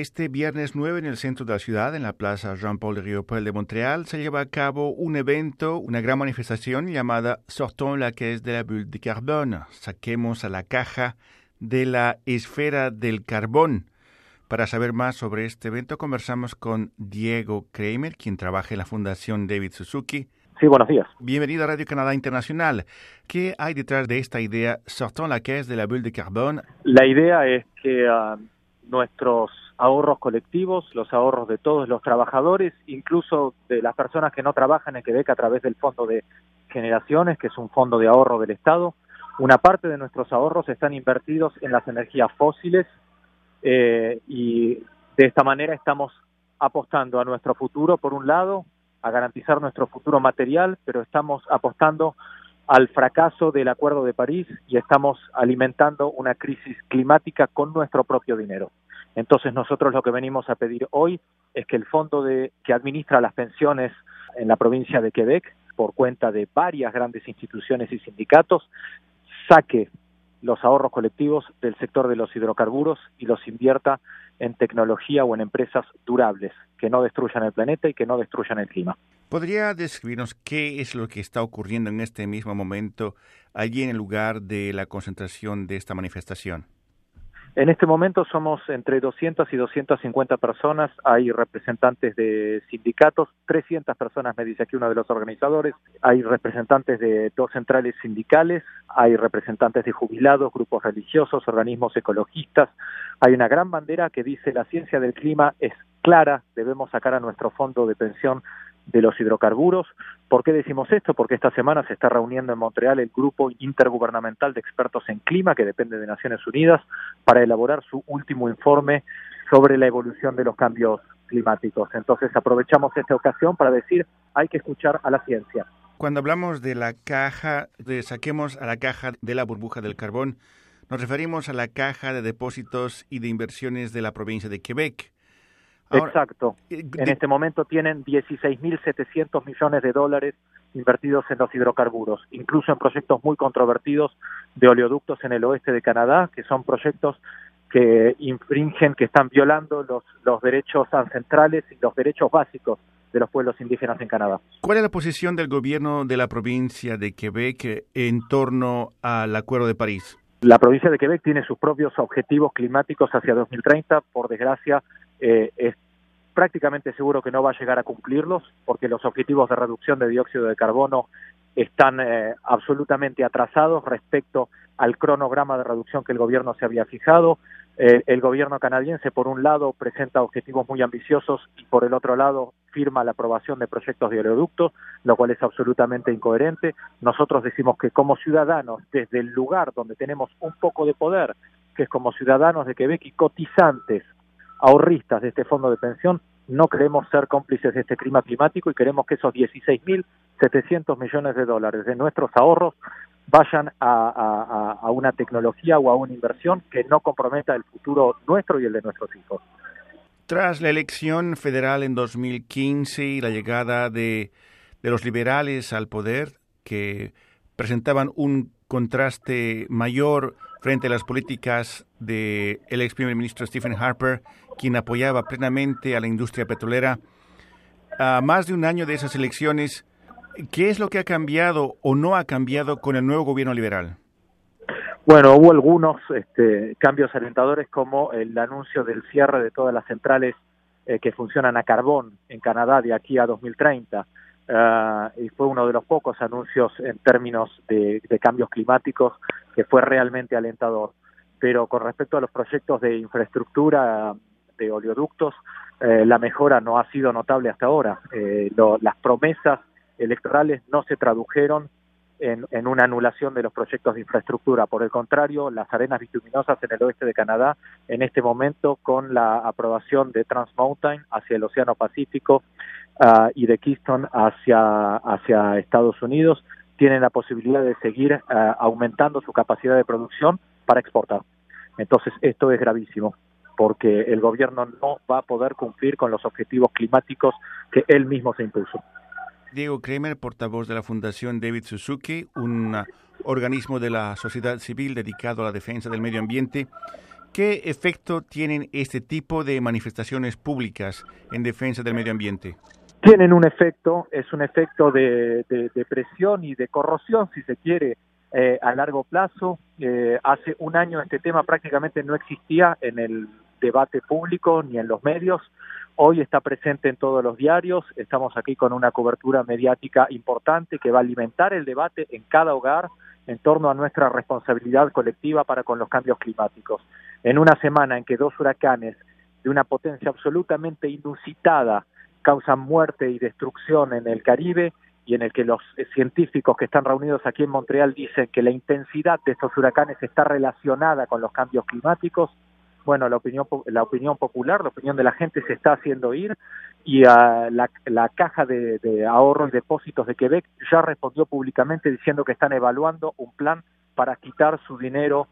Este viernes 9 en el centro de la ciudad, en la plaza Jean-Paul de Riopel de Montreal, se lleva a cabo un evento, una gran manifestación llamada Sortons la caisse de la bulle de carbone, saquemos a la caja de la esfera del carbón. Para saber más sobre este evento conversamos con Diego Kramer, quien trabaja en la Fundación David Suzuki. Sí, buenos días. Bienvenido a Radio Canadá Internacional. ¿Qué hay detrás de esta idea Sortons la caisse de la bulle de carbone? La idea es que uh, nuestros ahorros colectivos, los ahorros de todos los trabajadores, incluso de las personas que no trabajan en Quebec a través del Fondo de Generaciones, que es un fondo de ahorro del Estado. Una parte de nuestros ahorros están invertidos en las energías fósiles eh, y de esta manera estamos apostando a nuestro futuro, por un lado, a garantizar nuestro futuro material, pero estamos apostando al fracaso del Acuerdo de París y estamos alimentando una crisis climática con nuestro propio dinero. Entonces nosotros lo que venimos a pedir hoy es que el fondo de, que administra las pensiones en la provincia de Quebec, por cuenta de varias grandes instituciones y sindicatos, saque los ahorros colectivos del sector de los hidrocarburos y los invierta en tecnología o en empresas durables, que no destruyan el planeta y que no destruyan el clima. ¿Podría describirnos qué es lo que está ocurriendo en este mismo momento allí en el lugar de la concentración de esta manifestación? En este momento somos entre 200 y 250 personas, hay representantes de sindicatos, 300 personas, me dice aquí uno de los organizadores, hay representantes de dos centrales sindicales, hay representantes de jubilados, grupos religiosos, organismos ecologistas, hay una gran bandera que dice la ciencia del clima es clara, debemos sacar a nuestro fondo de pensión de los hidrocarburos. ¿Por qué decimos esto? Porque esta semana se está reuniendo en Montreal el grupo intergubernamental de expertos en clima, que depende de Naciones Unidas, para elaborar su último informe sobre la evolución de los cambios climáticos. Entonces aprovechamos esta ocasión para decir hay que escuchar a la ciencia. Cuando hablamos de la caja, de saquemos a la caja de la burbuja del carbón, nos referimos a la caja de depósitos y de inversiones de la provincia de Quebec. Exacto. Eh, en este momento tienen 16.700 millones de dólares invertidos en los hidrocarburos, incluso en proyectos muy controvertidos de oleoductos en el oeste de Canadá, que son proyectos que infringen, que están violando los, los derechos ancestrales y los derechos básicos de los pueblos indígenas en Canadá. ¿Cuál es la posición del gobierno de la provincia de Quebec en torno al Acuerdo de París? La provincia de Quebec tiene sus propios objetivos climáticos hacia 2030. Por desgracia, eh, es prácticamente seguro que no va a llegar a cumplirlos porque los objetivos de reducción de dióxido de carbono están eh, absolutamente atrasados respecto al cronograma de reducción que el gobierno se había fijado. Eh, el gobierno canadiense, por un lado, presenta objetivos muy ambiciosos y por el otro lado firma la aprobación de proyectos de oleoductos, lo cual es absolutamente incoherente. Nosotros decimos que como ciudadanos, desde el lugar donde tenemos un poco de poder, que es como ciudadanos de Quebec y cotizantes ahorristas de este fondo de pensión, no queremos ser cómplices de este clima climático y queremos que esos 16.700 millones de dólares de nuestros ahorros vayan a, a, una tecnología o a una inversión que no comprometa el futuro nuestro y el de nuestros hijos. Tras la elección federal en 2015 y la llegada de, de los liberales al poder, que presentaban un contraste mayor frente a las políticas del el ex primer ministro Stephen Harper, quien apoyaba plenamente a la industria petrolera. A más de un año de esas elecciones, ¿qué es lo que ha cambiado o no ha cambiado con el nuevo gobierno liberal? Bueno, hubo algunos este, cambios alentadores como el anuncio del cierre de todas las centrales eh, que funcionan a carbón en Canadá de aquí a 2030. Uh, y fue uno de los pocos anuncios en términos de, cambios climáticos que fue realmente alentador. Pero con respecto a los proyectos de infraestructura de oleoductos, eh, la mejora no ha sido notable hasta ahora. Eh, las promesas electorales no se tradujeron en, en, una anulación de los proyectos de infraestructura. Por el contrario, las arenas bituminosas en el oeste de Canadá, en este momento, con la aprobación de Trans Mountain hacia el Océano Pacífico uh, y de Keystone hacia, hacia Estados Unidos, tienen la posibilidad de seguir uh, aumentando su capacidad de producción para exportar. Entonces, esto es gravísimo porque el gobierno no va a poder cumplir con los objetivos climáticos que él mismo se impuso. Diego Kremer, portavoz de la Fundación David Suzuki, un organismo de la sociedad civil dedicado a la defensa del medio ambiente. ¿Qué efecto tienen este tipo de manifestaciones públicas en defensa del medio ambiente? Tienen un efecto, es un efecto de, presión y de corrosión, si se quiere, eh, a largo plazo. Eh, hace un año este tema prácticamente no existía en el debate público ni en los medios. Hoy está presente en todos los diarios. Estamos aquí con una cobertura mediática importante que va a alimentar el debate en cada hogar en torno a nuestra responsabilidad colectiva para con los cambios climáticos. En una semana en que dos huracanes de una potencia absolutamente inusitada causan muerte y destrucción en el Caribe y en el que los científicos que están reunidos aquí en Montreal dicen que la intensidad de estos huracanes está relacionada con los cambios climáticos, bueno, la opinión, la opinión popular, la opinión de la gente se está haciendo oír y a la, la, caja de, de y depósitos de Quebec ya respondió públicamente diciendo que están evaluando un plan para quitar su dinero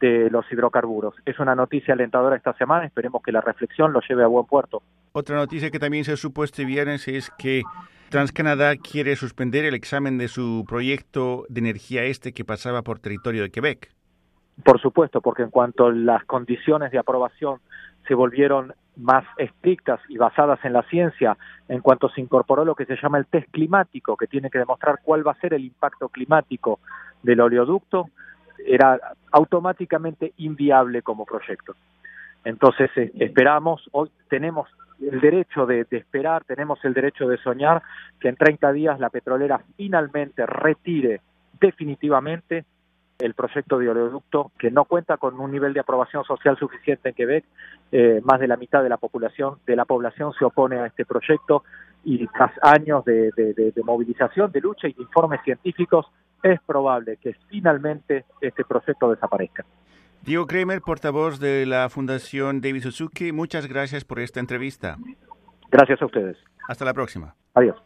de los hidrocarburos. Es una noticia alentadora esta semana, esperemos que la reflexión lo lleve a buen puerto. Otra noticia que también se supo este viernes es que TransCanadá quiere suspender el examen de su proyecto de energía este que pasaba por territorio de Quebec. Por supuesto, porque en cuanto las condiciones de aprobación se volvieron más estrictas y basadas en la ciencia, en cuanto se incorporó lo que se llama el test climático, que tiene que demostrar cuál va a ser el impacto climático del oleoducto, era automáticamente inviable como proyecto. Entonces eh, esperamos, hoy tenemos el derecho de, de, esperar, tenemos el derecho de soñar que en 30 días la petrolera finalmente retire definitivamente el proyecto de oleoducto que no cuenta con un nivel de aprobación social suficiente en Quebec. Eh, más de la mitad de la población de la población se opone a este proyecto y tras años de, movilización, de lucha y de informes científicos, es probable que finalmente este proyecto desaparezca. Diego Kramer, portavoz de la Fundación David Suzuki, muchas gracias por esta entrevista. Gracias a ustedes. Hasta la próxima. Adiós.